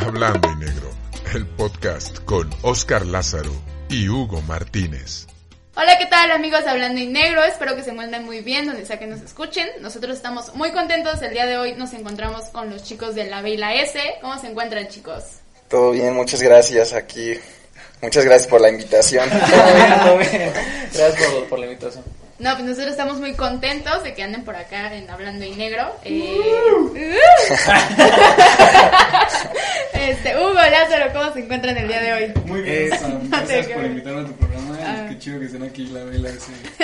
Hablando y Negro, el podcast con Oscar Lázaro y Hugo Martínez. Hola, ¿qué tal amigos de Hablando y Negro? Espero que se encuentren muy bien donde sea que nos escuchen. Nosotros estamos muy contentos. El día de hoy nos encontramos con los chicos de la B y la S. ¿Cómo se encuentran, chicos? Todo bien, muchas gracias aquí. Muchas gracias por la invitación. Todo bien, todo bien. Gracias por, por la invitación. No, pues nosotros estamos muy contentos de que anden por acá en Hablando y Negro. Eh, este, Hugo, Lázaro, ¿cómo se encuentran el día de hoy? Muy bien, Eh, Sam. gracias por invitarme a tu programa. Ah. Qué chido que estén aquí la vela.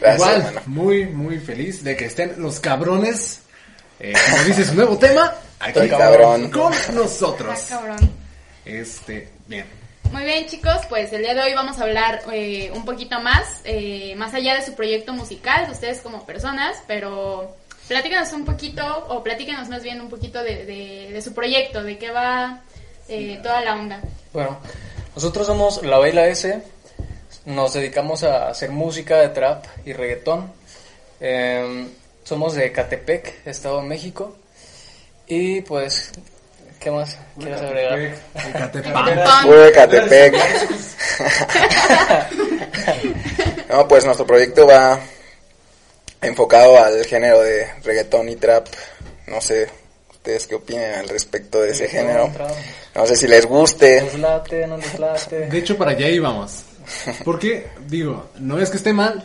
Gracias, Igual, hermano. muy, muy feliz de que estén los cabrones, eh, como dice su nuevo tema, aquí Estoy cabrón. con nosotros. cabrón. Este, bien. Muy bien, chicos, pues el día de hoy vamos a hablar eh, un poquito más, eh, más allá de su proyecto musical, de ustedes como personas, pero platícanos un poquito, o platícanos más bien un poquito de, de- de su proyecto, de qué va eh, toda la onda. Bueno, nosotros somos la B y la S. Nos dedicamos a hacer música de trap y reggaetón. Em, somos de Catepec, Estado de México. Y pues, ¿qué más quieres agregar? Uy, Catepec. No, pues nuestro proyecto va enfocado al género de reggaetón y trap. No sé ustedes qué opinan al respecto de ese género. Trap. No sé si les guste. ¿Nos late, no nos late? De hecho, para allá íbamos. Porque, digo, no es que esté mal,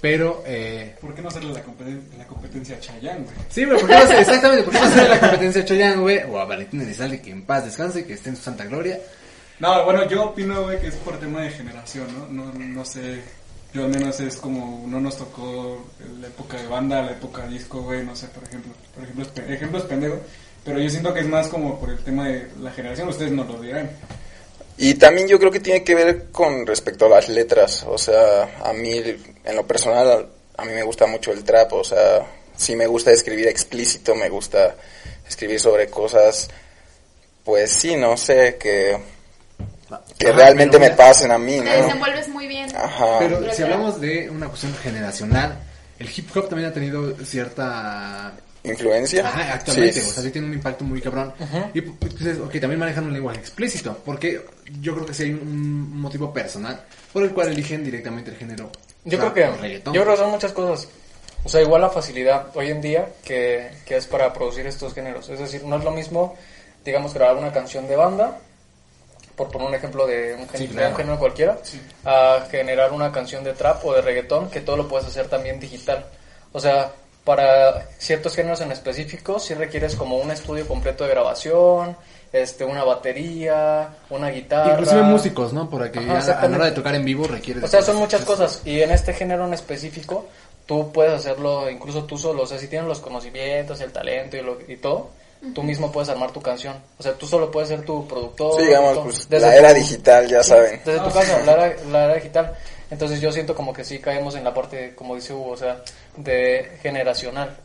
pero, eh, ¿Por qué no hacerle la, competen- la competencia a Chayanne, güey? sí, pero ¿por qué no hacer, exactamente, ¿por qué no hacer la competencia a Chayanne, güey? O a Valentín Elizalde, que en paz descanse, que esté en su santa gloria. No, bueno, yo opino, güey, que es por tema de generación, ¿no? No, no sé. Yo al menos es como no nos tocó la época de banda, la época disco, güey, no sé, por ejemplo. Por ejemplo, es pe- ejemplos pendejos. Pero yo siento que es más como por el tema de la generación, ustedes nos lo dirán. Y también yo creo que tiene que ver con respecto a las letras. O sea, a mí, en lo personal, a mí me gusta mucho el trap. O sea, sí me gusta escribir explícito, me gusta escribir sobre cosas, pues sí, no sé, que, que Ah, realmente pero me pasen a mí, Te ¿no? desenvuelves muy bien. Ajá. Pero si hablamos de una cuestión generacional, el hip hop también ha tenido cierta ¿Influencia? Ajá, actualmente, Sí. o sea, sí tiene un impacto muy cabrón. Y pues, ok, también manejan un lenguaje explícito, porque yo creo que sí hay un motivo personal por el cual eligen directamente el género. Yo creo que, reggaetón. yo creo que son muchas cosas. O sea, igual la facilidad hoy en día que, que es para producir estos géneros. Es decir, no es lo mismo, digamos, grabar una canción de banda, por poner un ejemplo de un, gen- Sí, de claro. un género cualquiera, a generar una canción de trap o de reggaetón, que todo lo puedes hacer también digital. O sea, para ciertos géneros en específico, sí requieres como un estudio completo de grabación, este, una batería, una guitarra. Inclusive músicos, ¿no? Porque Ajá, ya a la exactamente. hora de tocar en vivo requiere... O sea, son muchas cosas. Y en este género en específico, tú puedes hacerlo incluso tú solo. O sea, si tienes los conocimientos, el talento y, lo, y todo, tú mismo puedes armar tu canción. O sea, tú solo puedes ser tu productor. Sí, digamos, pues Desde la tu- era digital, ya saben. Desde tu casa, la era, la era digital. Entonces yo siento como que sí caemos en la parte, como dice Hugo, o sea, de generacional.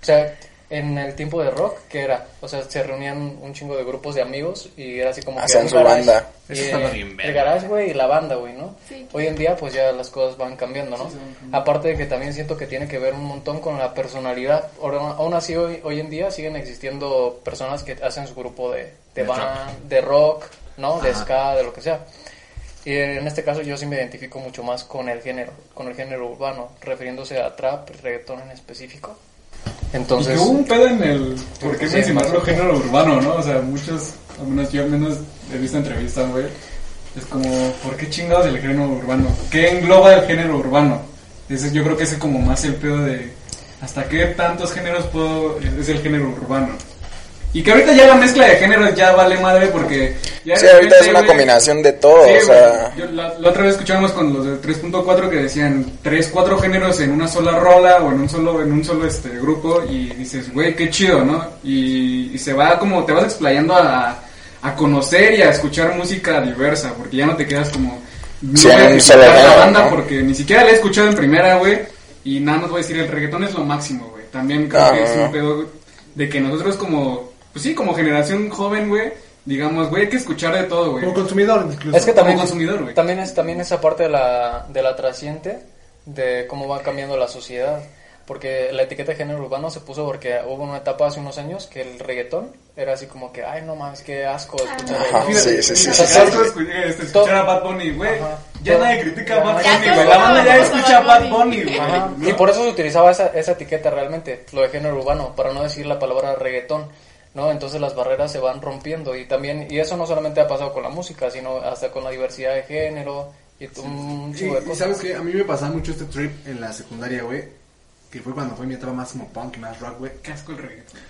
O sea, en el tiempo de rock, ¿qué era? O sea, se reunían un chingo de grupos de amigos y era así como que Hacían su garage. banda. Y, Eso estaba eh, bien el garage, güey, y la banda, güey, ¿no? Sí. Hoy en día, pues ya las cosas van cambiando, ¿no? Aparte de que también siento que tiene que ver un montón con la personalidad. Aún así, hoy, hoy en día siguen existiendo personas que hacen su grupo de, de, band, de rock, ¿no? De ska, de lo que sea. Y en este caso yo sí me identifico mucho más con el género, con el género urbano, refiriéndose a trap, reggaetón en específico. Entonces, y que hubo un pedo en el. ¿Por qué mencionarlo género urbano, no? O sea, muchos, al menos yo al menos he visto entrevistas, güey. Es como, ¿por qué chingados el género urbano? ¿Qué engloba el género urbano? Ese, yo creo que ese es como más el pedo de. ¿Hasta qué tantos géneros puedo, es el género urbano? Y que ahorita ya la mezcla de géneros ya vale madre porque. Ya Sí, ahorita es una combinación de todo, Sí, o sea... Yo la, la otra vez escuchábamos con los de 3.4 que decían 3, 4 géneros en una sola rola o en un solo en un solo este grupo y dices, güey, qué chido, ¿no? Y, y se va como te vas explayando a, a conocer y a escuchar música diversa, porque ya no te quedas como no Sí, voy a solo la género, banda ¿no? porque ni siquiera la he escuchado en primera, güey, y nada más voy a decir, el reggaetón es lo máximo, güey. También creo No, que no, es un pedo de que nosotros como pues sí, como generación joven, güey, digamos, güey, hay que escuchar de todo, güey. Como consumidor, incluso. Es que también, Como consumidor, güey. también es también esa parte de la, de la trasciente de cómo va cambiando la sociedad. porque la etiqueta de género urbano se puso porque hubo una etapa hace unos años que el reggaetón era así como que, ay, no mames, qué asco escuchar reggaetón. sí, sí, sí, O sí, sea, sí. Ya todo- escuchas este, escuchar a Bad Bunny, güey. Ya nadie critica a Bad Bunny, güey. La banda ya escucha a Bad Bunny. Güey. Y por eso se utilizaba esa, esa etiqueta realmente, lo de género urbano, para no decir la palabra reggaetón, ¿no? Entonces las barreras se van rompiendo y también, y eso no solamente ha pasado con la música, sino hasta con la diversidad de género y un Y, chingo de y cosas. sabes que a mí me pasaba mucho este trip en la secundaria, güey. Que fue cuando fue mi etapa más como punk y más rock, güey. Qué asco el reggaetón.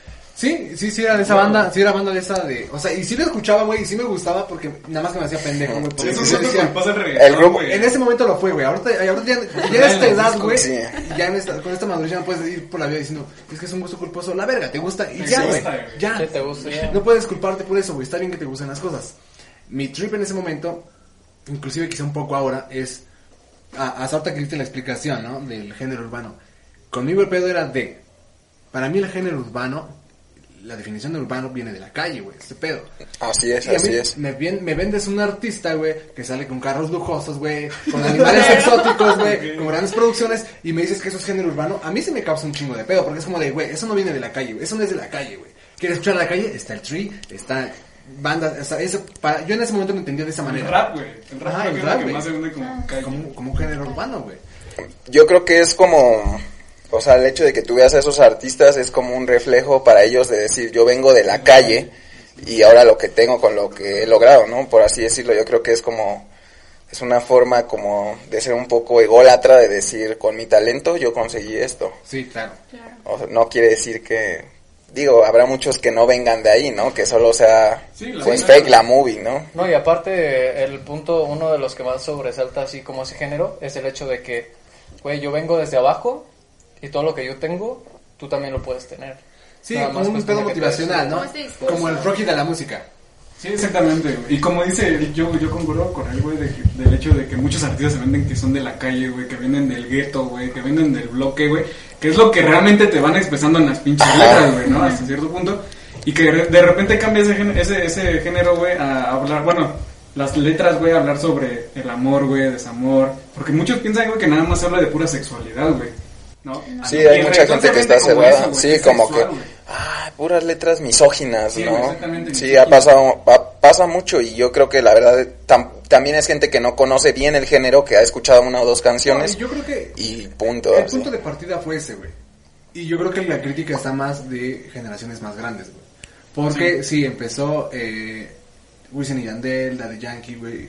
Sí, sí, sí era de esa banda, sí era banda de esa de... O sea, y sí lo escuchaba, güey, y sí me gustaba porque nada más que me hacía pendejo, güey. Eso sí es lo que decía- pasa el reggaetón, El grupo- güey. En ese momento lo fue, güey. Ahorita, ahorita ya, ya en esta edad, güey. Sí. Ya en esta, con esta madurez ya no puedes ir por la vida diciendo, es que es un gusto culposo. La verga, te gusta y Te ya, güey. Ya. Sí, te gusta, ya. No puedes culparte por eso, güey. Está bien que te gusten las cosas. Mi trip en ese momento, inclusive quizá un poco ahora, es... a- Hasta ahorita que diste la explicación, ¿no? Del género urbano. Conmigo el pedo era de... Para mí el género urbano, la definición de urbano viene de la calle, güey. Ese pedo. Así es, Y así es. Me, vendes un artista, güey, que sale con carros lujosos, güey, con animales exóticos, güey, con grandes producciones, y me dices que eso es género urbano. A mí se me causa un chingo de pedo, porque es como de, güey, eso no viene de la calle, güey, eso no es de la calle, güey. ¿Quieres escuchar la calle? Está el tree, está bandas, o sea, eso, para, yo en ese momento lo entendía de esa El manera. rap, güey. El rap el rap, que güey. más se vende como calle. Como, como un género urbano, güey. Yo creo que es como, o sea, el hecho de que tú veas a esos artistas es como un reflejo para ellos de decir, yo vengo de la calle y ahora lo que tengo con lo que he logrado, ¿no? Por así decirlo, yo creo que es como, es una forma como de ser un poco ególatra de decir, con mi talento yo conseguí esto. Sí, claro. Claro. O sea, no quiere decir que, digo, habrá muchos que no vengan de ahí, ¿no? Que solo sea, Sí, pues fake la movie, ¿no? No, y aparte, el punto, uno de los que más sobresalta así como ese género, es el hecho de que, güey, yo vengo desde abajo y todo lo que yo tengo, tú también lo puedes tener. Sí, Nada como más un pedo motivacional, ¿no? Como este. Como el Rocky de la música. Sí, exactamente, güey. Y como dice, yo, yo concuerdo con él, güey, de que- del hecho de que muchos artistas se venden que son de la calle, güey, que vienen del gueto, güey, que vienen del bloque, güey, que es lo que realmente te van expresando en las pinches letras, güey, ¿no? Hasta cierto punto. Y que de repente cambia ese, gen- ese, ese género, güey, a hablar, bueno, las letras, güey, a hablar sobre el amor, güey, desamor. Porque muchos piensan, güey, que nada más habla de pura sexualidad, güey. ¿No? Sí, hay mucha gente que está cerrada. eso, sí, como sexual, que, ah, puras letras misóginas, Sí, ¿no? Sí, misóginas. ha pasado, pa- pasa mucho y yo creo que la verdad tam- también es gente que no conoce bien el género, que ha escuchado una o dos canciones No, y yo creo que y punto. El así. punto de partida fue ese, güey. Y yo creo que la crítica está más de generaciones más grandes, güey. Porque sí, empezó eh, Wisin y Yandel, la de Yankee, güey.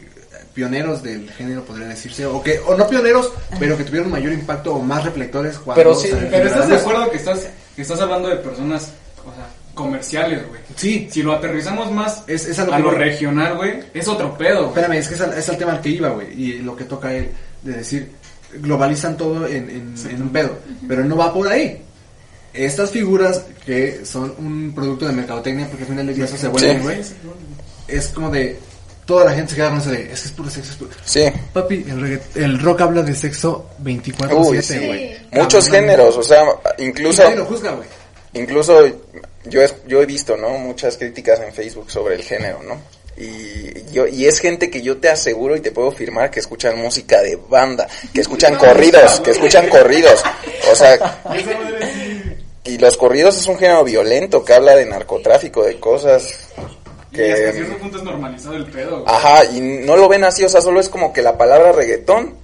Pioneros del género, podría decirse. O que, o no pioneros, pero que tuvieron mayor impacto o más reflectores cuando... Pero sí, Pero estás de acuerdo que estás, que estás hablando de personas, o sea, comerciales, güey. Sí. Si lo aterrizamos más Es- es a a lo regional, güey, es otro pedo, güey. Espérame, es que es al, es al tema al que iba, güey. Y lo que toca él, de decir, globalizan todo en, en- en un pedo. Pero no va por ahí. Estas figuras que son un producto de mercadotecnia, porque al final del día eso se vuelve, Sí. güey. Es como de. Toda la gente se queda con eso de. Es que es puro sexo, es puro. Sí, Papi, el, regga- el rock habla de sexo 24-7, Uy, güey. sí. Muchos Cabrón. géneros, o sea, incluso... lo juzga, güey. Incluso yo, he- yo he visto, ¿no? Muchas críticas en Facebook sobre el género, ¿no? Y, yo, y es gente que yo te aseguro y te puedo firmar que escuchan música de banda, que escuchan corridos, que escuchan corridos. O sea, y los corridos es un género violento que habla de narcotráfico, de cosas Y hasta que... cierto punto es normalizado el pedo, güey. Ajá, y no lo ven así, o sea, solo es como que la palabra reggaetón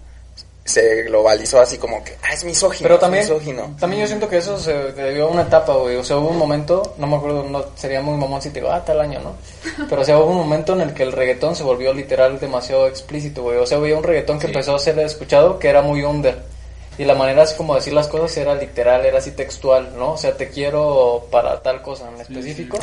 se globalizó así como que, ah, es misógino, Pero también, misógino. también yo siento que eso se debió a una etapa, güey. O sea, hubo un momento, no me acuerdo, no sería muy mamón si te digo, ah, tal año, ¿no? Pero o sea, hubo un momento en el que el reggaetón se volvió literal demasiado explícito, güey. O sea, había un reggaetón que empezó a ser escuchado que era muy under. Y la manera así como decir las cosas era literal, era así textual, ¿no? O sea, te quiero para tal cosa en específico.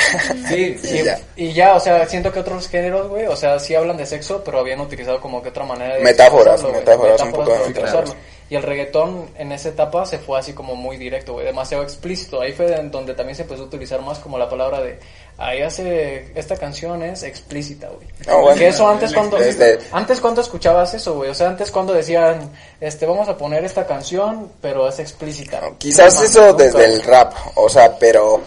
Sí, Y ya. Y ya, o sea, siento que otros géneros, güey, o sea, sí hablan de sexo, pero habían utilizado como que otra manera de Metáforas, metáforas, un poco de metáforas. Y el reggaetón en esa etapa se fue así como muy directo, güey, demasiado explícito. Ahí fue en donde también se empezó a utilizar más como la palabra de, ahí hace, esta canción es explícita, güey. Ah, bueno. que eso antes cuando, Desde- antes cuando escuchabas eso, güey, o sea, antes cuando decían, este, vamos a poner esta canción, pero es explícita. Quizás No eso desde el rap, o sea, pero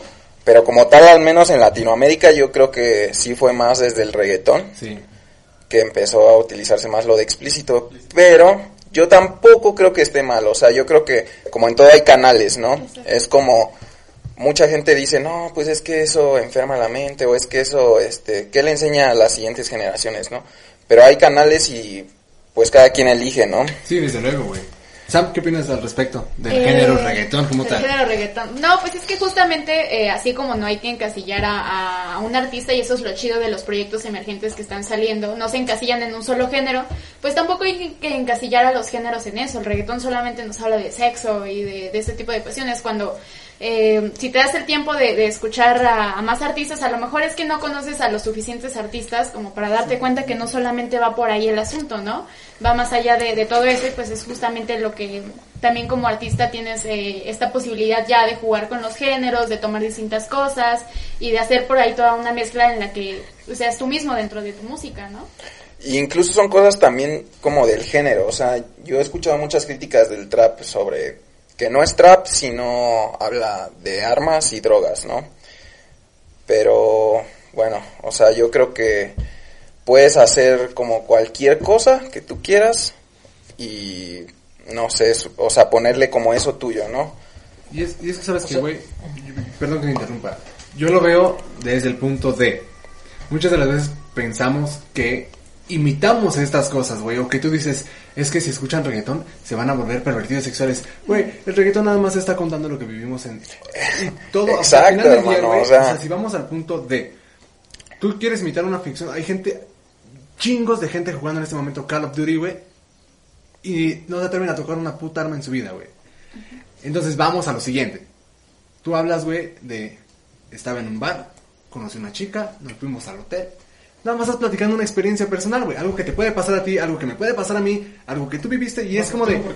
pero como tal, al menos en Latinoamérica, yo creo que sí fue más desde el reggaetón sí. que empezó a utilizarse más lo de explícito. Pero yo tampoco creo que esté mal, o sea, yo creo que como en todo hay canales, ¿no? Es como mucha gente dice, no, pues es que eso enferma la mente o es que eso, este, ¿qué le enseña a las siguientes generaciones, no? Pero hay canales y pues cada quien elige, ¿no? Sí, desde luego, güey. Sam, ¿qué opinas al respecto del Eh, género reggaetón como tal? género reggaetón. No, pues es que justamente eh, así como no hay que encasillar a, a un artista y eso es lo chido de los proyectos emergentes que están saliendo, no se encasillan en un solo género, pues tampoco hay que encasillar a los géneros en eso. El reggaetón solamente nos habla de sexo y de, de este tipo de cuestiones cuando eh, si te das el tiempo de, de escuchar a, a más artistas, a lo mejor es que no conoces a los suficientes artistas como para darte cuenta que no solamente va por ahí el asunto, ¿no? Va más allá de, de todo eso y pues es justamente lo que también como artista tienes eh, esta posibilidad ya de jugar con los géneros, de tomar distintas cosas y de hacer por ahí toda una mezcla en la que seas tú mismo dentro de tu música, ¿no? Y incluso son cosas también como del género, o sea, yo he escuchado muchas críticas del trap sobre que no es trap, sino habla de armas y drogas, ¿no? Pero bueno, o sea, yo creo que puedes hacer como cualquier cosa que tú quieras y no sé, o sea, ponerle como eso tuyo, ¿no? Y es, y es que sabes que, güey, perdón que me interrumpa, yo lo veo desde el punto de, muchas de las veces pensamos que imitamos estas cosas, güey, o que tú dices, es que si escuchan reggaetón se van a volver pervertidos sexuales. Güey, el reggaetón nada más está contando lo que vivimos en... Todo, Exacto, final del día, hermano, güey, o sea- o sea, si vamos al punto de, tú quieres imitar una ficción, hay gente, chingos de gente jugando en este momento Call of Duty, güey, y no se atreven a tocar una puta arma en su vida, güey. Entonces vamos a lo siguiente. Tú hablas, güey, de... Estaba en un bar, conocí una chica, nos fuimos al hotel. Nada más estás platicando una experiencia personal, güey. Algo que te puede pasar a ti, algo que me puede pasar a mí, algo que tú viviste y es como de... No.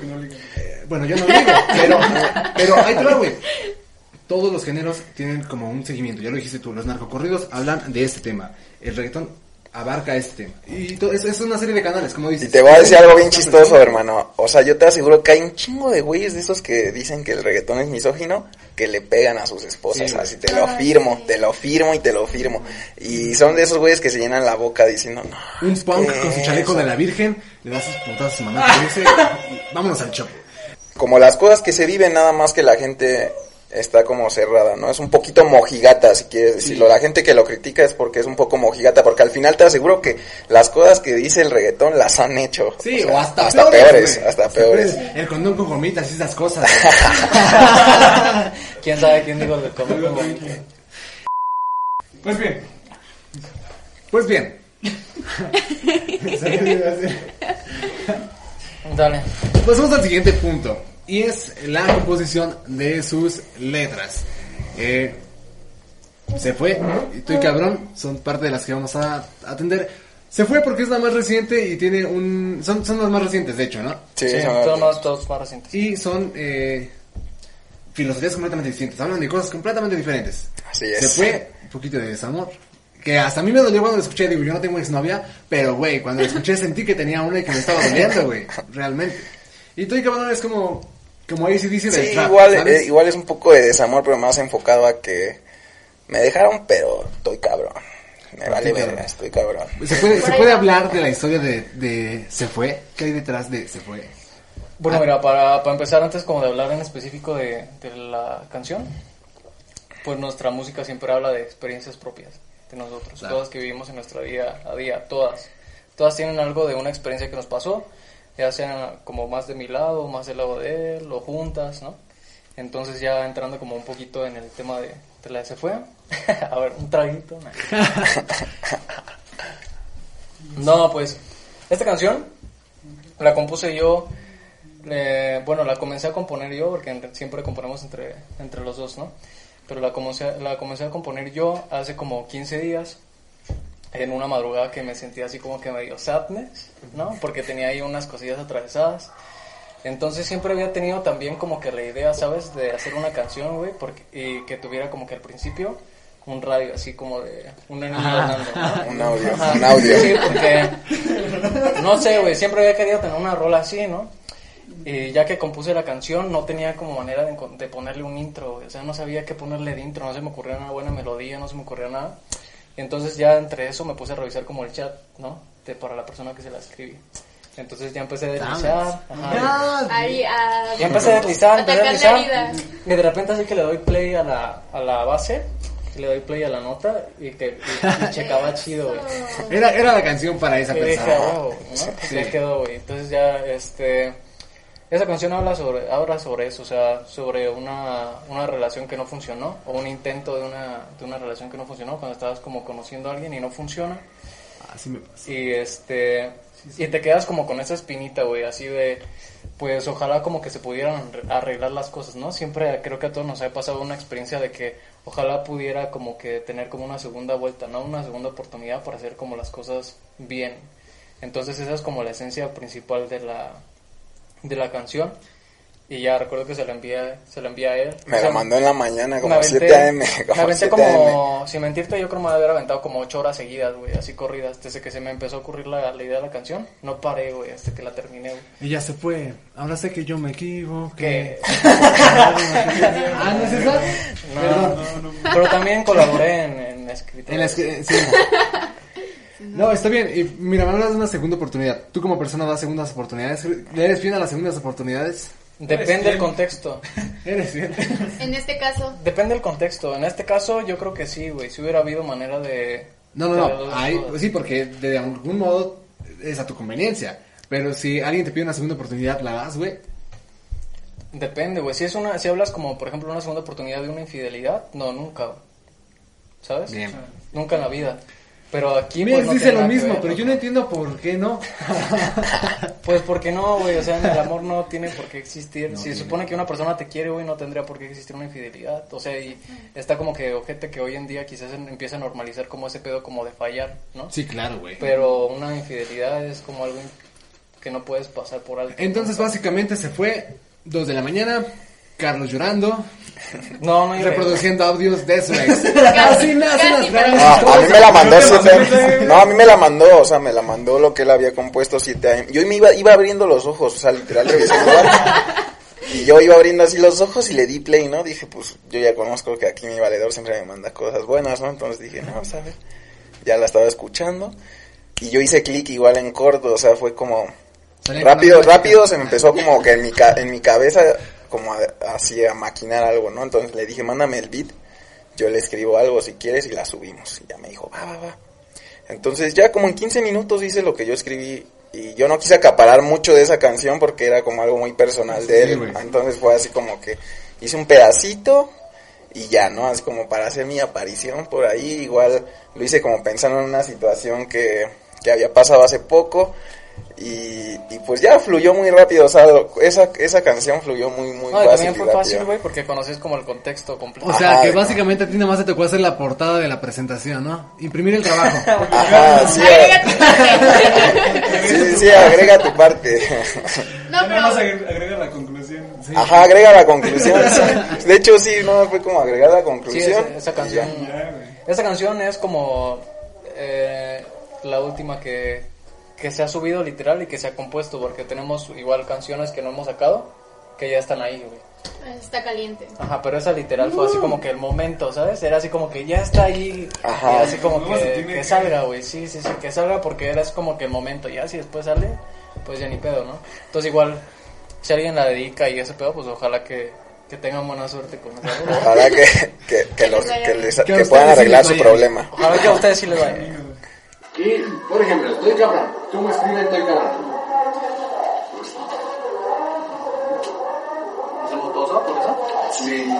Eh, bueno, yo no lo digo, pero, pero ahí te güey. Todos los géneros tienen como un seguimiento. Ya lo dijiste tú, los narcocorridos hablan de este tema. El reggaetón abarca este tema. Y es, es una serie de canales, como Y dices. te voy a decir algo bien chistoso, hermano. O sea, yo te aseguro que hay un chingo de güeyes de esos que dicen que el reggaetón es misógino, que le pegan a sus esposas. Sí, así te lo Ay, firmo, sí. te lo firmo y te lo firmo. Y son de esos güeyes que se llenan la boca diciendo, no. Un punk con su chaleco eso". de la Virgen, le da sus putazos a su mamá que dice, y vámonos al chopo. Como las cosas que se viven, nada más que la gente está como cerrada, ¿no? Es un poquito mojigata, si quieres decirlo. La gente que lo critica es porque es un poco mojigata, porque al final te aseguro que las cosas que dice el reggaetón las han hecho. Sí, sea, o hasta, peores, hasta peores. El condón con gomitas y esas cosas. ¿Quién sabe quién dijo el común? Pues bien, pues bien. Dale. Pasamos al siguiente punto. Y es la composición de sus letras. Eh, se fue. Y tú y cabrón son parte de las que vamos a atender. Se fue porque es la más reciente y tiene un... Son, son las más recientes, de hecho, ¿no? Sí, Sí, son- todos más, todos más recientes. Y son eh, filosofías completamente distintas. Hablan de cosas completamente diferentes. Así Se es. fue un poquito de desamor. Que hasta a mí me dolió cuando lo escuché. Digo, yo no tengo exnovia. Pero, güey, cuando lo escuché sentí que tenía una y que me estaba doliendo, güey. Realmente. Y tú y cabrón es como... Como ahí sí dice Sí, trap, igual, ¿sabes? eh, igual es un poco de desamor, pero más enfocado a que me dejaron, pero estoy cabrón. Me vale Estoy verga, estoy cabrón. ¿Se puede, Por ¿Se ahí puede va. hablar de la historia de, de Se Fue? ¿Qué hay detrás de Se Fue? Bueno, mira, para, para empezar, antes como de hablar en específico de, de la canción, pues nuestra música siempre habla de experiencias propias de nosotros, Claro. todas que vivimos en nuestra día a día, todas. Todas tienen algo de una experiencia que nos pasó, ya sean como más de mi lado, más del lado de él, o juntas, ¿no? Entonces ya entrando como un poquito en el tema de, de la se fue, a ver, un traguito. No, pues, esta canción la compuse yo, eh, bueno, la comencé a componer yo, porque siempre componemos entre, entre los dos, ¿no? Pero la comencé, la comencé a componer yo hace como 15 días, en una madrugada que me sentía así como que medio sadness, ¿no? Porque tenía ahí unas cosillas atravesadas. Entonces siempre había tenido también como que la idea, ¿sabes? De hacer una canción, güey, porque, y que tuviera como que al principio un radio así como de un hablando, ¿no? Un audio, Ajá, un audio. Sí, porque, no sé, güey, siempre había querido tener una rola así, ¿no? Y ya que compuse la canción, no tenía como manera de, de ponerle un intro, güey. o sea, no sabía qué ponerle de intro, no se me ocurría una buena melodía, no se me ocurría nada. Y entonces ya entre eso me puse a revisar como el chat, ¿no? De, para la persona que se la escribí. Entonces ya empecé a deslizar. ajá. Ya, Ahí, a... Ya empecé a deslizar, empecé a deslizar. Y de repente así que le doy play a la, a la base, le doy play a la nota y que y, y checaba chido, güey. Era, era la canción para esa Y dije, persona. "Ah, güey", ¿no? Pues ya quedó, güey. Entonces ya, este... Esa canción habla sobre, habla sobre eso, o sea, sobre una, una relación que no funcionó, o un intento de una, de una relación que no funcionó, cuando estabas como conociendo a alguien y no funciona. Así me pasa. Y este y te quedas como con esa espinita, güey, así de pues ojalá como que se pudieran arreglar las cosas, ¿no? Siempre creo que a todos nos ha pasado una experiencia de que ojalá pudiera como que tener como una segunda vuelta, ¿no? Una segunda oportunidad para hacer como las cosas bien. Entonces esa es como la esencia principal de la de la canción. Y ya recuerdo que se la envié, se la envié a él. Me O sea, la mandó en la mañana, me como aventé- 7 AM. Me Como aventé 7 AM. como, sin mentirte, yo creo que me haber aventado como 8 horas seguidas, güey, así corridas. Desde que se me empezó a ocurrir la, la idea de la canción, no paré, güey, hasta que la terminé, güey. Y ya se fue. Ahora sé que yo me equivoqué. Que... ah, ¿no es esa? No, pero también colaboré en, en escritura. En que, sí. No, está bien. Y mira, me hablas de una segunda oportunidad. Tú como persona das segundas oportunidades. ¿Le eres fiel a las segundas oportunidades? Depende del contexto. Eres fiel. En este caso, Depende del contexto. En este caso, yo creo que sí, güey. Si hubiera habido manera de. No, no, de no. pues sí, porque de algún modo es a tu conveniencia. Pero si alguien te pide una segunda oportunidad, ¿la das, güey? Depende, güey. Si es una, si hablas como, por ejemplo, una segunda oportunidad de una infidelidad, no, nunca. ¿Sabes? Bien. Nunca en la vida. Pero aquí Mira, pues, no dice lo mismo, ver, pero ¿no? yo no entiendo por qué no. Pues porque no, güey, o sea, el amor no tiene por qué existir. No si tiene. se supone que una persona te quiere, güey, no tendría por qué existir una infidelidad. O sea, y está como que ojete que hoy en día quizás empieza a normalizar como ese pedo como de fallar, ¿no? Sí, claro, güey. Pero una infidelidad es como algo que no puedes pasar por alto. Entonces, básicamente se fue, dos de la mañana, Carlos llorando, no, no reproduciendo audios de su ex. Así nacen las grandes No, a mí me la mandó No te 7 mames, AM. No, a mí me la mandó, o sea, me la mandó lo que él había compuesto 7 AM. Yo me iba, iba abriendo los ojos, o sea, literal. Y yo iba abriendo así los ojos y le di play, ¿no? Dije, pues yo ya conozco que aquí mi valedor siempre me manda cosas buenas, ¿no? Entonces dije, no, ver. Ya la estaba escuchando. Y yo hice clic igual en corto, o sea, fue como... Rápido, rápido se me empezó como que en mi, ca- en mi cabeza, como así a maquinar algo, ¿no? Entonces le dije, mándame el beat, yo le escribo algo si quieres y la subimos. Y ya me dijo, va, va, va. Entonces ya como en 15 minutos hice lo que yo escribí y yo no quise acaparar mucho de esa canción porque era como algo muy personal de él. Entonces fue así como que hice un pedacito y ya, ¿no? Así como para hacer mi aparición por ahí. Igual lo hice como pensando en una situación que, que había pasado hace poco. Y, y pues ya fluyó muy rápido, o sea, lo- esa, esa canción fluyó muy, muy No, fácil. también fue rápido. fácil, güey, porque conoces como el contexto completo. O sea, Ajá, que básicamente a ti nada más te tocó hacer la portada de la presentación, ¿no? Imprimir el trabajo. Ajá, sí, agrega tu parte. sí, sí, sí, agrega tu parte. No, pero agre- agrega la conclusión. Ajá, agrega la conclusión. sí. De hecho, sí, no, fue como agregar la Sí, conclusión. esa, canción. ya. Esa canción es como eh, la última que, que se ha subido literal y que se ha compuesto, porque tenemos igual canciones que no hemos sacado que ya están ahí, güey. está caliente. Ajá, pero esa literal fue así como que el momento, ¿sabes? Era así como que ya está ahí, Ajá. y así como No, que, que salga, güey, sí, sí, sí, que salga porque era así como que el momento, ya si después sale, pues ya ni pedo, ¿no? Entonces igual, si alguien la dedica y ese pedo, pues ojalá que, que tengan buena suerte con esa. Ojalá que, que, que, los, que, les- Que a que ustedes puedan sí arreglar les su problema. Ojalá que a ustedes sí les vaya. Y, por ejemplo, estoy cabrón. ¿Cómo escribe estoy cabrón? ¿Hacemos todos ¿no? por eso? Sí,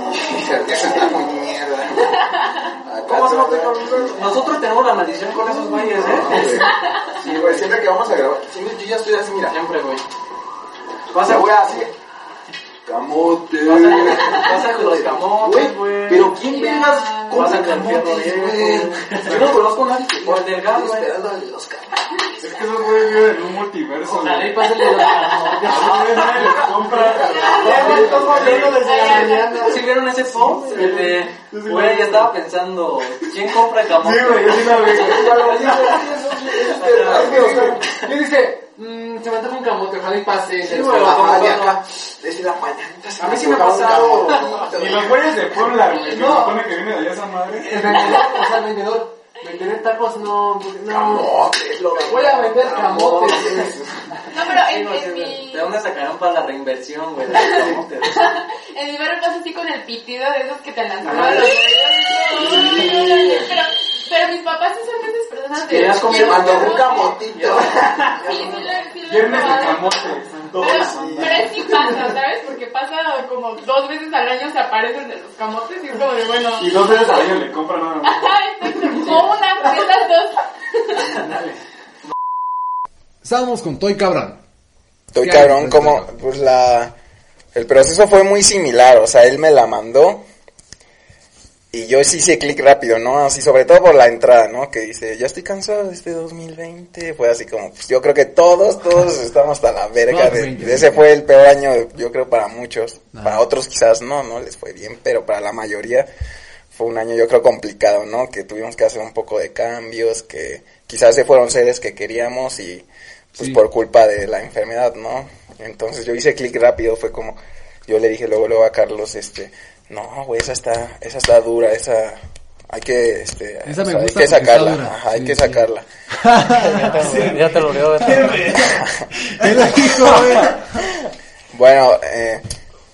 eso está muy mierda. ¿Cómo hacemos Nosotros tenemos la maldición con esos güeyes, ¿eh? Sí, güey, siempre que vamos a grabar, siempre yo ya estoy así, mira. Siempre, güey. Vas a voy así. Camote. Pasa con los camotes, güey. Pero ¿quién Pasa con el camotes, güey? Yo no conozco a nadie O el del gas, güey. los camotes. Es que esos viven en un multiverso. Ojalá y güey. pásale los Compra. ¿Sí vieron ese post? El de, güey, ya estaba pensando, ¿quién compra camote? Sí, güey, yo sí lo vi. ¿Qué dice? Mmm, se me antoja un camote, ojalá y pase. Sí, como de acá. Desde la mañana. A mí sí me ha pasado. Y los güeyes de Puebla, güey. Se No. supone que viene de allá esa madre. El vendedor, o sea, el vendedor. Me vender tacos, no, no. Voy a vender camotes. No, pero en, en mi... ¿De dónde sacaron para la reinversión, güey? camotes? En mi barrio pasa así con el pitido de esos que te lanzan los oídos. Pero, pero mis papás sí son esas personas de... Querías comer ¿Quieres cuando un camotito. Sí, sí, lo- sí lo he Viernes de probado. camotes. Pero, pero es que pasa, ¿sabes? Porque pasa como dos veces al año se aparecen de los camotes y es como de bueno. Y dos veces al año le compran nada más. O una, de esas dos. Estábamos con Toy Cabrón. ¿Qué cabrón, como, pues la, el proceso fue muy similar, o sea, él me la mandó y yo sí hice clic rápido, ¿no? Así, sobre todo por la entrada, ¿no? Que dice, ya estoy cansado de este 2020, fue así como, pues yo creo que todos, todos estamos hasta la verga de, 20, de ese 20. fue el peor año, yo creo, para muchos, para otros quizás no, no les fue bien, pero para la mayoría fue un año yo creo complicado, ¿no? Que tuvimos que hacer un poco de cambios, que quizás se fueron seres que queríamos y pues Sí. por culpa de la enfermedad, ¿no? Entonces yo hice clic rápido, fue como, yo le dije luego, luego a Carlos, este, no, güey, esa está, esa está dura, esa, hay que, este, Esa me o sea, gusta hay que sacarla, dura. ajá, hay Sí, que sí. sacarla. Ya te, ya te lo leo. Bueno, eh,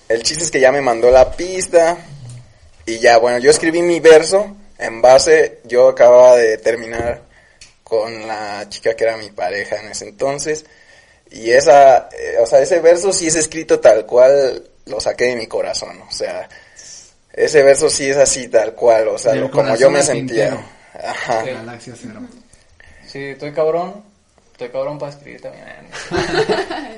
el chiste es que ya me mandó la pista y ya, bueno, yo escribí mi verso en base, yo acababa de terminar con la chica que era mi pareja en ese entonces y esa, eh, o sea, ese verso sí es escrito tal cual lo saqué de mi corazón, o sea, ese verso sí es así tal cual, o sea, lo- como yo me sentía. Ajá. Sí. Galaxia Cero. Sí, estoy cabrón. Estoy cabrón para escribir también.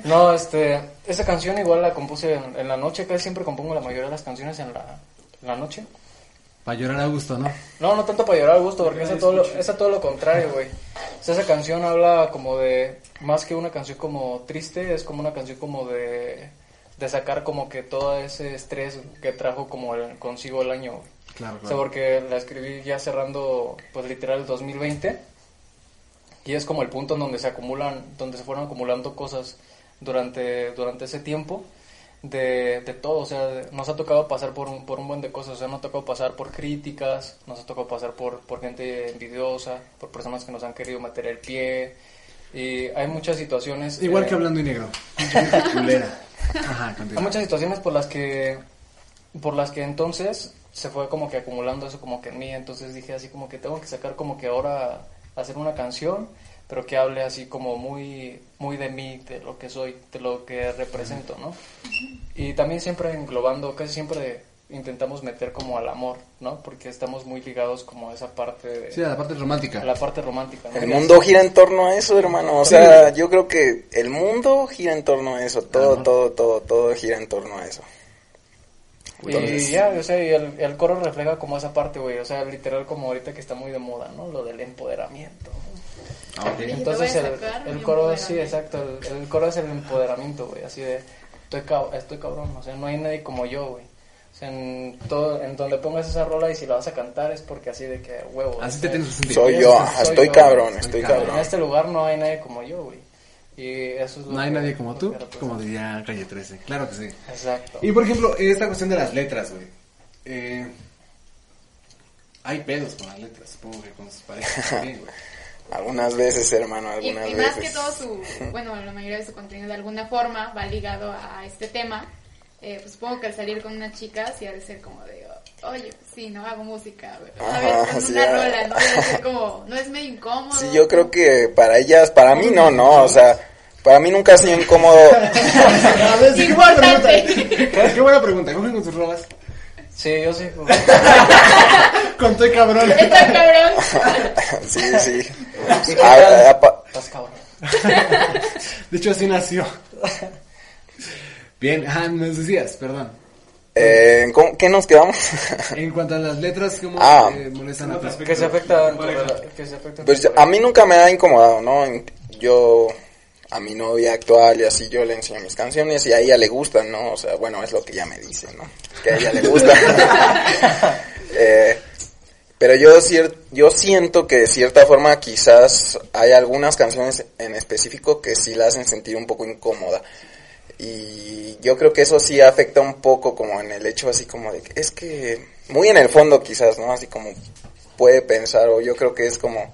No, este, esa canción igual la compuse en, en la noche, casi siempre compongo la mayoría de las canciones en la, en la noche. Para llorar a gusto, ¿no? No, no tanto para llorar al gusto, porque esa todo, lo, esa todo lo contrario, güey. O sea, esa canción habla como de, más que una canción como triste, es como una canción como de, de sacar como que todo ese estrés que trajo como el- consigo el año, güey. Claro, O sea, claro. porque la escribí ya cerrando, pues literal, el 2020. Y es como el punto en donde se acumulan, donde se fueron acumulando cosas durante, durante ese tiempo de, de todo. O sea, nos ha tocado pasar por un, por un buen de cosas. O sea, nos ha tocado pasar por críticas, nos ha tocado pasar por, por gente envidiosa, por personas que nos han querido meter el pie. Y hay muchas situaciones. Igual eh, que hablando y negro. Culera. Ajá, hay muchas situaciones por las que por las que entonces se fue como que acumulando eso como que en mí. Entonces dije así como que tengo que sacar como que ahora hacer una canción pero que hable así como muy muy de mí de lo que soy de lo que represento no y también siempre englobando casi siempre intentamos meter como al amor no porque estamos muy ligados como a esa parte de Sí, a la parte romántica. a la parte romántica ¿no? El mundo gira en torno a eso, hermano. O sea, yo creo que el mundo gira en torno a eso. Todo, Ajá. todo, todo, todo gira en torno a eso. Entonces- Y ya, o sea, y el, el coro refleja como esa parte, güey, o sea, literal como ahorita que está muy de moda, ¿no? Lo del empoderamiento. Ah, ok. Entonces el, coro, sí, exacto, el, el coro es el empoderamiento, güey, así de, estoy, cab- estoy cabrón, o sea, no hay nadie como yo, güey. Sea, en, todo, en donde pongas esa rola y si la vas a cantar es porque así de que, huevo. Así o te tienes que sentir. Soy Soy yo, soy estoy yo. cabrón, estoy cabrón. En cabrón. este lugar no hay nadie como yo, güey. Y eso es lo No hay que- nadie como tú, como diría Calle 13. Claro que sí. Exacto. Y por ejemplo, esta cuestión de las letras, güey. Eh, hay pedos con las letras, supongo que con sus parejas también, güey. Algunas veces, hermano, Y, algunas y más veces. que todo su, bueno, la mayoría de su contenido de alguna forma va ligado a este tema. Eh, pues supongo que al salir con una chica sí ha de ser como de, oye, sí, no hago música, ¿sabes? Sí, una ah. rola, ¿no? Debe ser como, no es medio incómodo. Sí, yo creo que para ellas, para mí no, no, o sea, para mí nunca ha sido incómodo. A ver, sí, qué buena Importante. pregunta. Qué buena pregunta. ¿Cogen con sus rolas? Sí, yo sí. Con Toy Cabrón. Está cabrón. sí, sí. A- a- pa- Estás cabrón. De hecho, así nació. Bien, ah, nos decías, perdón. eh, ¿cómo- ¿Qué nos quedamos? En cuanto a las letras, ¿cómo Ah. eh, molestan a Que se afecta que se afecta Pues a mí nunca me ha incomodado, ¿no? Yo a mi novia actual y así yo le enseño mis canciones y a ella le gustan, ¿no? O sea, bueno, es lo que ella me dice, ¿no? Que a ella le gusta. Eh, pero yo, yo siento que de cierta forma quizás hay algunas canciones en específico que sí la hacen sentir un poco incómoda. Y yo creo que eso sí afecta un poco como en el hecho así como de que es que muy en el fondo quizás, ¿no? Así como puede pensar o yo creo que es como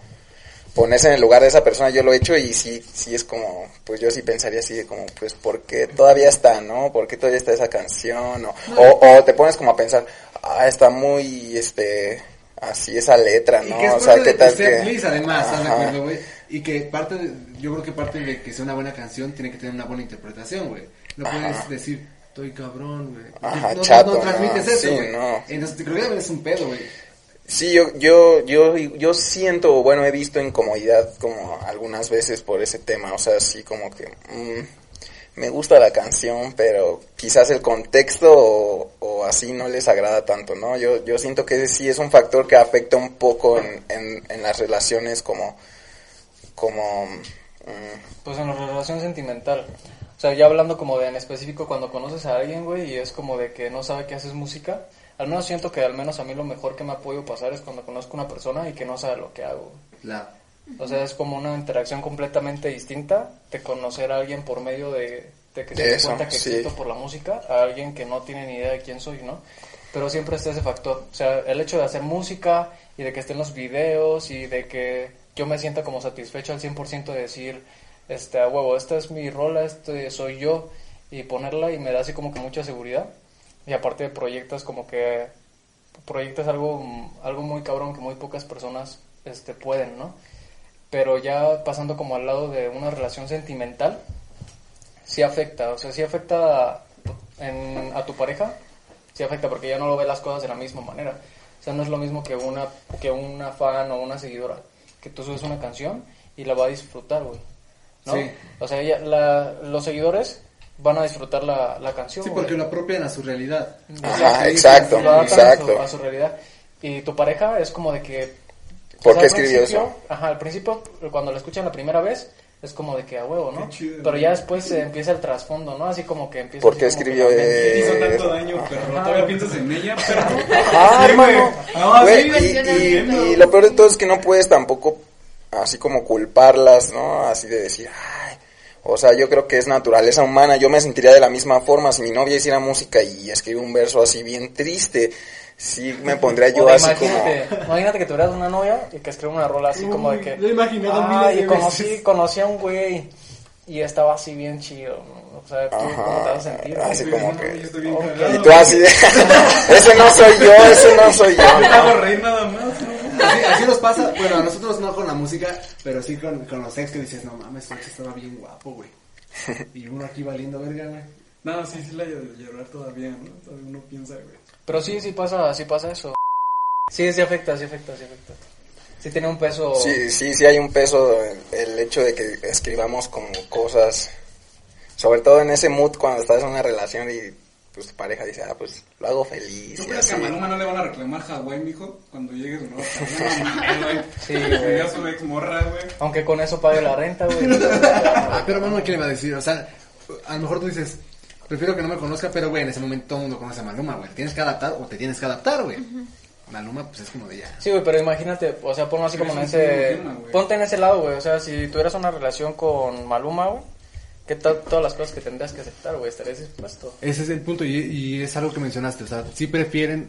ponerse en el lugar de esa persona, yo lo he hecho y sí, sí es como, pues yo sí pensaría así de como, pues, ¿por qué todavía está, no? ¿Por qué todavía está esa canción? O, o, o te pones como a pensar, ah, está muy, este, así esa letra, Y ¿no? que es o sea, ¿qué tal que además, ¿estás de Ajá. acuerdo, güey? Y que parte, de- yo creo que parte de que sea una buena canción tiene que tener una buena interpretación, güey. No Ajá. puedes decir, estoy cabrón, güey. Ajá, no, chato, no, transmites ¿no? eso, Sí, güey. no. Entonces, creo que es un pedo, güey. Sí, yo, yo, yo, yo siento, bueno, he visto incomodidad como algunas veces por ese tema, o sea, así como que mm, me gusta la canción, pero quizás el contexto o, o así no les agrada tanto, ¿no? Yo, yo siento que sí es un factor que afecta un poco en, en, en las relaciones como, como, mm, Pues en la relación sentimental. O sea, ya hablando como de en específico cuando conoces a alguien, güey, y es como de que no sabe que haces música. Al menos siento que al menos a mí lo mejor que me ha podido pasar es cuando conozco a una persona y que no sabe lo que hago. La, O sea, es como una interacción completamente distinta de conocer a alguien por medio de, de que se De dé eso, cuenta que sí. existo por la música, a alguien que no tiene ni idea de quién soy, ¿no? Pero siempre está ese factor. O sea, el hecho de hacer música y de que estén los videos y de que yo me sienta como satisfecho al 100% de decir, este, a huevo, esta es mi rola, este soy yo, y ponerla y me da así como que mucha seguridad. Y aparte proyectas como que proyectas algo, algo muy cabrón que muy pocas personas este, pueden, ¿no? Pero ya pasando como al lado de una relación sentimental, sí afecta, o sea, sí afecta en- a tu pareja, sí afecta porque ya no lo ve las cosas de la misma manera. O sea, no es lo mismo que una, que una fan o una seguidora, que tú subes una canción y la va a disfrutar, güey. ¿no? Sí. O sea, ella- la- los seguidores van a disfrutar la, la canción. sí, güey. porque lo apropian a su realidad. Ajá, exacto, adaptan a su- exacto. A su, realidad. Y tu pareja es como de que... ¿Por qué escribió eso? Ajá, al principio, cuando lo escuchan la primera vez, es como de que a huevo, ¿no? Qué chido, Pero ya después se empieza el trasfondo, ¿no? Así como que empieza... ¿Por qué que escribió Te eh, hizo tanto daño, perro. Todavía piensas en ella, pero. Ah, Sí, güey. hermano. Ah, Güey, sí, y- cuestionamiento. y, y lo peor de todo es que no puedes tampoco así como culparlas, ¿no? Así de decir, ay, o sea, yo creo que es naturaleza humana. Yo me sentiría de la misma forma si mi novia hiciera música y escribe un verso así bien triste. Sí me pondría yo O así como... imagínate, imagínate que tuvieras una novia y que escribe una rola así como de que... Lo he imaginado miles Ay, de conocí, veces". conocí a un güey y estaba así bien chido, ¿no? O sea, ¿tú cómo te vas a sentir? Ajá, así como que- Y tú así de... ese no soy yo, ese no soy yo. Me ¿no? hago reír nada más, ¿no? Así, así nos pasa, bueno, a nosotros no con la música, pero sí con, con los ex que dices, no mames, este estaba bien guapo, güey. Y uno aquí valiendo verga, güey. No, sí, sí la de llorar todavía, ¿no? Todavía uno piensa, güey. Pero sí, sí pasa, sí pasa eso. Sí, sí afecta, sí afecta, sí afecta. Sí tiene un peso... Sí, sí, sí hay un peso el, el hecho de que escribamos como cosas, sobre todo en ese mood cuando estás en una relación y pues tu pareja dice, ah, pues lo hago feliz ¿Tú y crees que a Maluma no le van a reclamar Hawái, mijo? Cuando llegues, ¿no? Sí, Que güey. a su ex morra, güey. Aunque con eso pague la renta, güey. Pero Manuel, ¿qué le va a decir? O sea, a lo mejor tú dices, prefiero que no me conozca, pero güey, en ese momento todo el mundo conoce a Maluma, güey. Tienes que adaptar o te tienes que adaptar, güey. Maluma, pues es como de ya. Sí, güey, pero imagínate, o sea, ponlo así como en ese... Ponte en ese lado, güey. O sea, si tuvieras una relación con Maluma, güey, ¿qué tal todas las cosas que tendrías que aceptar, güey? ¿Estarías dispuesto? Ese es el punto y, y es algo que mencionaste, o sea, sí prefieren,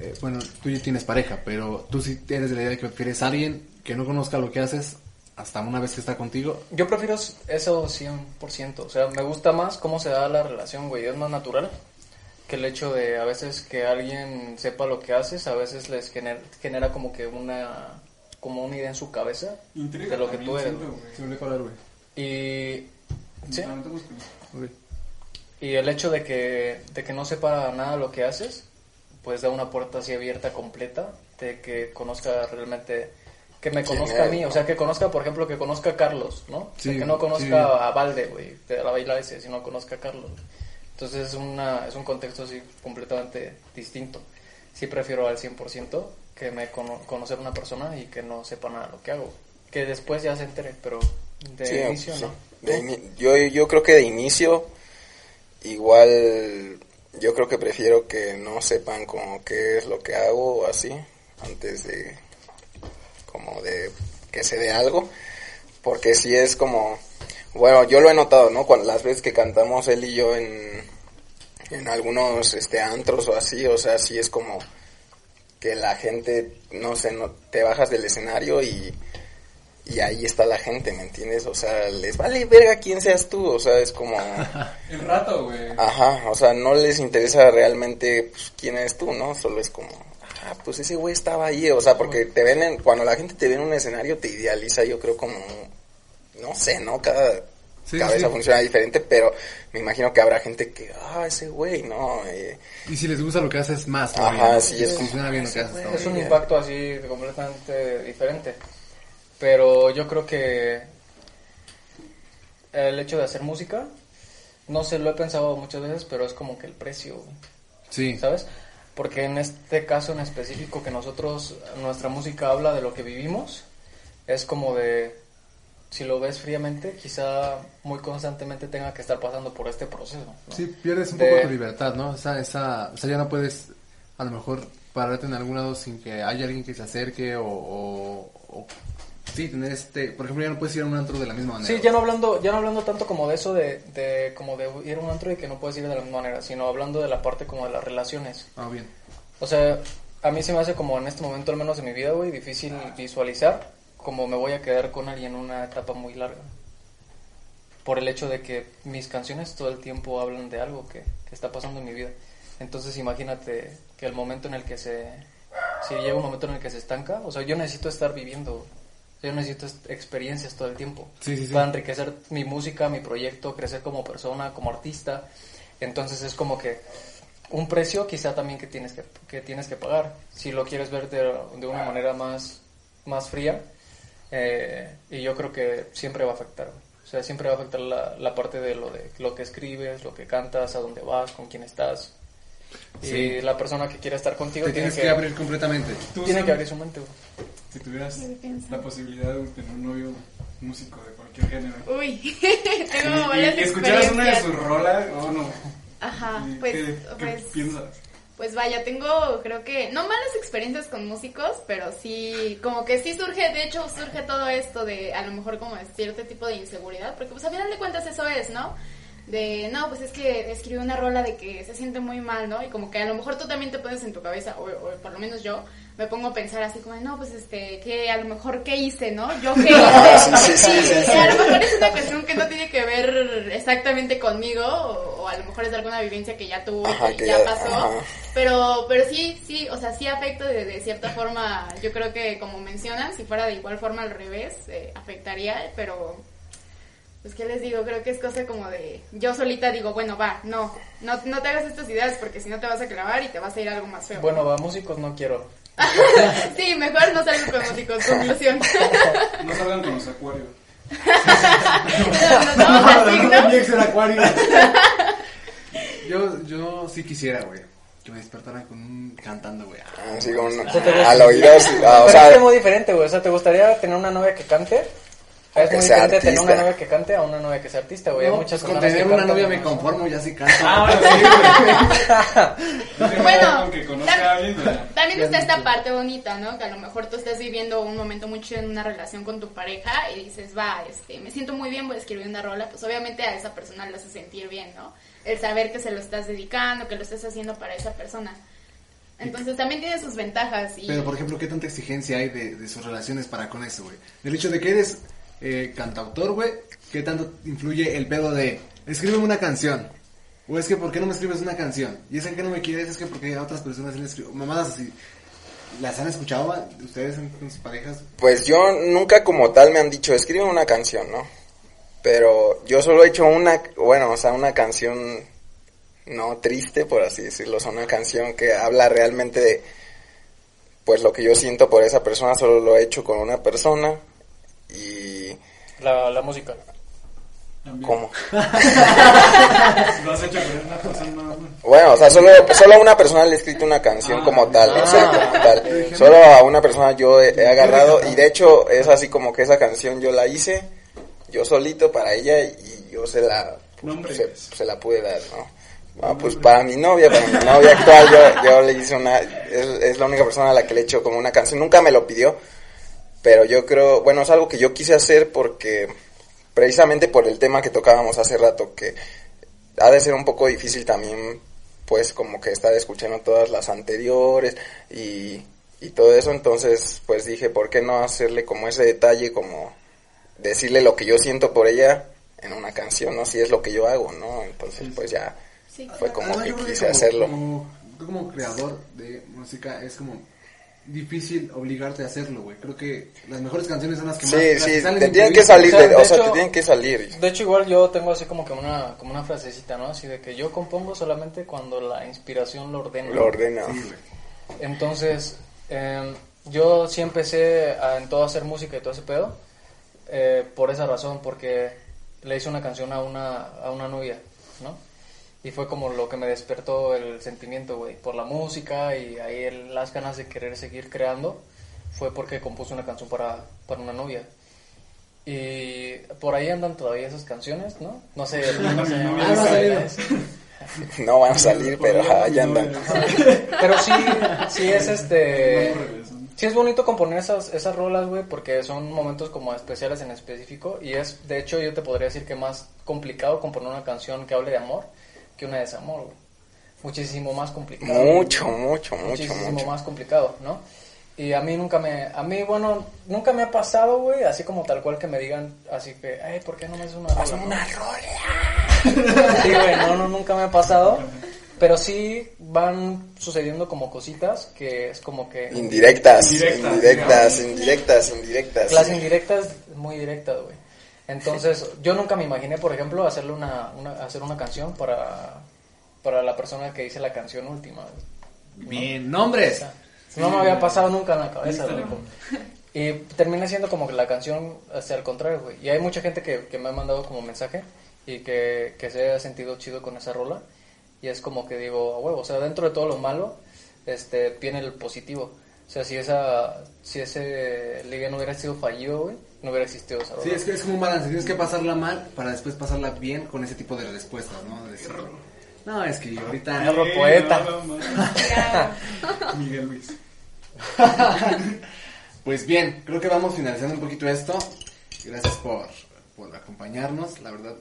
eh, bueno, tú ya tienes pareja, pero tú sí eres de la idea de que prefieres a alguien que no conozca lo que haces hasta una vez que está contigo. Yo prefiero eso 100%. O sea, me gusta más cómo se da la relación, güey. Es más natural que el hecho de a veces que alguien sepa lo que haces, a veces les genera, genera como que una como una idea en su cabeza Intriga de lo que tú eres. Y sí. Busques. Y el hecho de que, de que no sepa nada lo que haces, pues da una puerta así abierta completa de que conozca realmente, que me ¿Quién conozca a mí, o sea, que conozca, por ejemplo, que conozca a Carlos, ¿no? O sea, Sí, que no conozca sí. a Valde, güey, de la baila ese, sino conozca a Carlos. Entonces es, una, es un contexto así completamente distinto. Sí prefiero al 100% que me cono- conocer una persona y que no sepa nada lo que hago. Que después ya se entere, pero de Sí, inicio no. De yo, yo creo que de inicio, igual, yo creo que prefiero que no sepan como qué es lo que hago o así, antes de, como de que se dé algo, porque si es como, bueno, yo lo he notado, ¿no? Cuando las veces que cantamos él y yo en, en algunos, este, antros o así, o sea, sí es como que la gente, no sé, no, te bajas del escenario y, y ahí está la gente, ¿me entiendes? O sea, les vale verga quién seas tú, o sea, es como... El rato, güey. Ajá, o sea, no les interesa realmente pues, quién eres tú, ¿no? Solo es como, pues ese güey estaba ahí, o sea, porque te ven, en, cuando la gente te ve en un escenario te idealiza, yo creo como, no sé, ¿no? Cada Sí, cabeza sí. funciona diferente, pero me imagino que habrá gente que, ah, ese güey, no, eh, Y si les gusta lo que haces más, Ajá, todavía. sí, es Si como- suena bien lo que haces. Güey. Es un impacto así completamente diferente. Pero yo creo que el hecho de hacer música, no sé, lo he pensado muchas veces, pero es como que el precio, Sí. ¿sabes? Porque en este caso en específico que nosotros, nuestra música habla de lo que vivimos, es como de, si lo ves fríamente, quizá muy constantemente tenga que estar pasando por este proceso. ¿no? Sí, pierdes un De- poco tu libertad, ¿no? Esa, esa, o sea, ya no puedes a lo mejor pararte en algún lado sin que haya alguien que se acerque o, o, o- sí, tener este, por ejemplo, ya no puedes ir a un antro de la misma manera. Sí, ya no hablando, ya no hablando tanto como de eso de, de como de ir a un antro y que no puedes ir de la misma manera, sino hablando de la parte como de las relaciones. Ah, bien. O sea, a mí se me hace como en este momento, al menos de mi vida, güey, difícil visualizar cómo me voy a quedar con alguien en una etapa muy larga. Por el hecho de que mis canciones todo el tiempo hablan de algo que, que está pasando en mi vida. Entonces imagínate que el momento en el que se... Si llega un momento en el que se estanca, o sea, yo necesito estar viviendo, yo necesito experiencias todo el tiempo Sí, sí, sí. para enriquecer mi música, mi proyecto, crecer como persona, como artista. Entonces es como que un precio quizá también que tienes que, que tienes que pagar. Si lo quieres ver de, de una manera más, más fría, eh, y yo creo que siempre va a afectar. O sea, siempre va a afectar la, la parte de lo, de lo que escribes, lo que cantas, a dónde vas, con quién estás. Sí. Y la persona que quiera estar contigo Te tiene tienes que, que abrir completamente. Tiene que abrir su mente. güey. Si tuvieras la posibilidad de tener un novio músico de cualquier género. Uy, tengo varias y escucharas una de sus rolas, o no. Ajá, ¿Y pues, ¿Qué, qué pues, piensas? pues vaya, tengo creo que no malas experiencias con músicos, pero sí, como que sí surge, de hecho surge todo esto de a lo mejor como de cierto tipo de inseguridad, porque pues a final de cuentas eso es, ¿no? De, no, pues es que escribió una rola de que se siente muy mal, ¿no? Y como que a lo mejor tú también te pones en tu cabeza, o, o por lo menos yo, me pongo a pensar así como, no, pues este, que a lo mejor qué hice, ¿no? Yo qué hice. sí, sí, sí, a lo mejor es una cuestión que no tiene que ver exactamente conmigo, o, o a lo mejor es alguna vivencia que ya Ajá, que, que ya ya- pasó. ajá. Pero, pero sí, sí, o sea, sí afecta de, de cierta forma, yo creo que como mencionan, si fuera de igual forma al revés, eh, afectaría, pero pues qué les digo, creo que es cosa como de, yo solita digo, bueno, va, no, no, no te hagas estas ideas porque si no te vas a clavar y te vas a ir a algo más feo. Bueno, va, músicos no quiero. sí, mejor no salgo con músicos, conclusión. No salgan con los acuarios. Nos vamos al signo. Mi ex era acuario. yo, yo sí quisiera, güey. Que me despertaran con un cantando, güey. Ah, así como, sea, te gusta- al oído, sí, ah, o Pero sea, es muy diferente, güey. O sea, ¿te gustaría tener una novia que cante? Es muy diferente tener una novia que cante a una novia que sea artista, güey. Hay No, muchas pues con tener una novia me conformo, ya sí canto. Ah, bueno, sí, güey. Bueno, con que conozca a alguien, ya. También está esta parte bonita, ¿no? Que a lo mejor tú estás viviendo un momento muy chido en una relación con tu pareja y dices, va, este, me siento muy bien, voy a escribir una rola, pues obviamente a esa persona le hace sentir bien, ¿no? El saber que se lo estás dedicando, que lo estás haciendo para esa persona. Entonces también tiene sus ventajas y... Pero, por ejemplo, ¿qué tanta exigencia hay de, de sus relaciones para con eso, güey? Del hecho de que eres eh, cantautor, güey, ¿qué tanto influye el pedo de escríbeme una canción? O es que, ¿por qué no me escribes una canción? Y es que no me quieres, es que porque a otras personas les escribo. Mamadas así. ¿Las han escuchado ustedes con sus parejas? Pues yo nunca como tal me han dicho, escribe una canción, ¿no? Pero yo solo he hecho una, bueno, o sea, una canción no triste, por así decirlo, o sea, una canción que habla realmente de, pues lo que yo siento por esa persona, solo lo he hecho con una persona y... La, la música. También. ¿Cómo? Bueno, o sea, solo, solo a una persona le he escrito una canción Ah, como tal, o sea, ah. como tal. Solo a una persona yo he, he agarrado y de hecho es así como que esa canción yo la hice yo solito para ella y yo se la, se la pude dar, ¿no? Ah, pues para mi novia, para mi novia actual, yo, yo le hice una, es, es la única persona a la que le he hecho como una canción, nunca me lo pidió, pero yo creo, bueno, es algo que yo quise hacer porque, precisamente por el tema que tocábamos hace rato, que ha de ser un poco difícil también, pues como que estar escuchando todas las anteriores y, y todo eso, entonces pues dije, ¿por qué no hacerle como ese detalle, como decirle lo que yo siento por ella en una canción, ¿no? Si es lo que yo hago, ¿no? Entonces pues ya Sí, fue como Además, que quise como- hacerlo. Como, tú como creador de música es como difícil obligarte a hacerlo, güey. Creo que las mejores canciones son las que más... Sí, las sí, salen te de tienen que salir, O sea, de, de o sea, te hecho- tienen que salir. De hecho, igual yo tengo así como que una, como una frasecita, ¿no? Así de que yo compongo solamente cuando la inspiración lo ordena. Lo ordena. Sí. Entonces, eh, yo sí empecé a, en todo a hacer música y todo ese pedo eh, por esa razón, porque le hice una canción a una, a una novia, ¿no? Y fue como lo que me despertó el sentimiento, güey, por la música y ahí el- las ganas de querer seguir creando, fue porque compuse una canción para, para una novia. Y por ahí andan todavía esas canciones, ¿no? No sé, no sé. No ha salido. No van a salir, pero ah, ya andan. Pero sí, sí es este... Sí es bonito componer esas, esas rolas, güey, porque son momentos como especiales en específico y es, de hecho, yo te podría decir que más complicado componer una canción que hable de amor que una de desamor, güey. Muchísimo más complicado. Mucho, mucho, mucho, Muchísimo mucho. más complicado, ¿no? Y a mí nunca me, a mí, bueno, nunca me ha pasado, güey, así como tal cual que me digan, así que, ay, ¿por qué no me haces una rola? no?" Una rola. Sí, güey, no, no, nunca me ha pasado. Pero sí van sucediendo como cositas que es como que... Indirectas, Indirectas, indirectas, indirectas, indirectas. Las sí. indirectas, muy directas, güey. Entonces, yo nunca me imaginé, por ejemplo, hacerle una, una, hacer una canción para, para la persona que hice la canción última, güey. Bien, nombres. No me había pasado nunca en la cabeza. Y termina siendo como que la canción hacia al contrario, güey. Y hay mucha gente que, que me ha mandado como mensaje y que, que se ha sentido chido con esa rola. Y es como que digo, a huevo, o sea, dentro de todo lo malo, este, viene el positivo. O sea, si esa, si ese ligue no hubiera sido fallido, güey, no hubiera existido esa. Sí, es que es como un balance. Tienes que pasarla mal para después pasarla bien con ese tipo de respuestas, ¿no? De decir, no, es que ahorita... Poeta. No. Claro. Miguel Luis. Pues bien, creo que vamos finalizando un poquito esto. Gracias por, por acompañarnos. La verdad,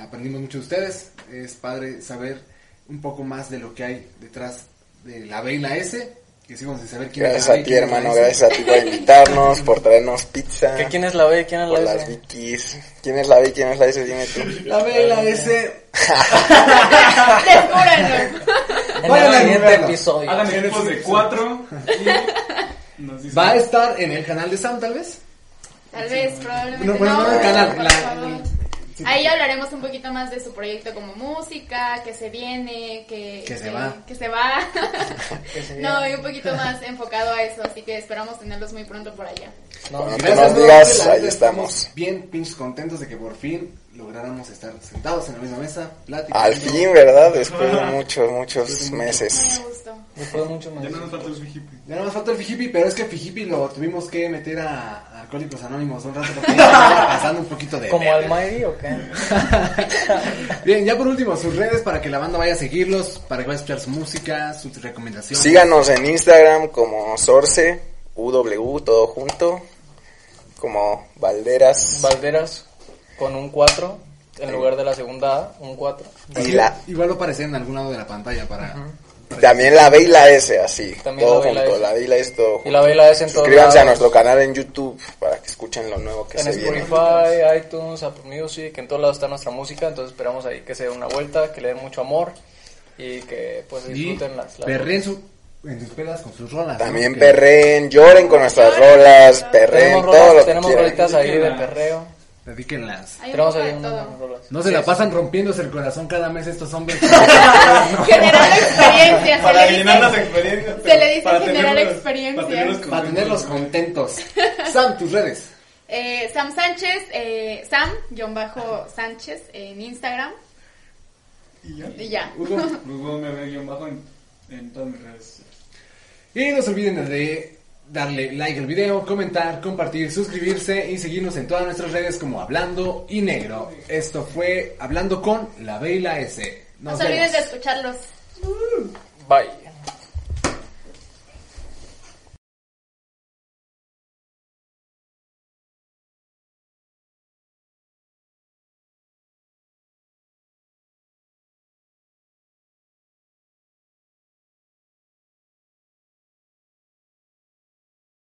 aprendimos mucho de ustedes. Es padre saber un poco más de lo que hay detrás de la B y la S. Que sin saber quién es Gracias la a ti, es hermano, gracias a ti por invitarnos, por traernos pizza, ¿Que ¿Quién es la B? ¿Quién es por la las S? Vikis. ¿Quién es la B quién es la S? Dime tú. La B y la S. En el siguiente episodio. Hagan equipos de cuatro. y nos dicen- Va a estar en el canal de Sam, tal vez. Tal vez, probablemente. No, bueno, no el canal, por la- favor. Sí. Ahí hablaremos un poquito más de su proyecto como música, que se viene, que, Que se va. que se va. Que se no, viene. y un poquito más enfocado a eso, así que esperamos tenerlos muy pronto por allá. No, Bueno, gracias nos nuevamente, digas, ahí estamos. Bien pinches contentos de que por fin lográramos estar sentados en la misma mesa, platicando. Al fin, ¿verdad? Después de muchos, muchos meses. Me gustó. Después de mucho más. Ya no nos falta el Fijipi. Ya no nos falta el Fijipi, pero es que Fijipi lo tuvimos que meter a, a Alcohólicos Anónimos un rato porque pasando un poquito de... ¿Como Almighty o qué? Bien, ya por último, sus redes para que la banda vaya a seguirlos, para que vaya a escuchar su música, sus recomendaciones. Síganos en Instagram como Sorce, UW, todo junto, como Valderas. Valderas con un 4 en lugar de la segunda A, un 4. Y la, Igual va a aparecer en algún lado de la pantalla para... también la B y la S, así, También todo la B y la junto, S. la B y la S, todo Y junto. la B y la S en Suscríbanse a nuestro canal en YouTube para que escuchen lo nuevo que En se viene. Spotify, iTunes, Apple Music, en todos lados está nuestra música, entonces esperamos ahí que se den una vuelta, que le den mucho amor y que pues Y disfruten las... las- perren su, en sus pedas con sus rolas. ¿no? También perren, lloren con nuestras rolas, perren, Tenemos, todo rolas, lo que tenemos rolitas ahí de perreo. Dedíquenlas. Hay un poco de todo. No se Sí, la sí. pasan rompiéndose el corazón cada mes estos hombres. Generar experiencia, Para se llenar las dice. experiencias. se le dice para generar tenerlos- experiencia. Para tenerlos para tenerlos contentos. Sam, tus redes. Eh, Sam Sánchez, eh, Sam-Sánchez en Instagram. Y ya. Y ya. Hugo. Luego me ve guion bajo en, en todas mis redes. Y no se olviden de darle like al video, comentar, compartir, suscribirse y seguirnos en todas nuestras redes como Hablando y Negro. Esto fue Hablando con la B y la S. No se olviden de escucharlos. Bye.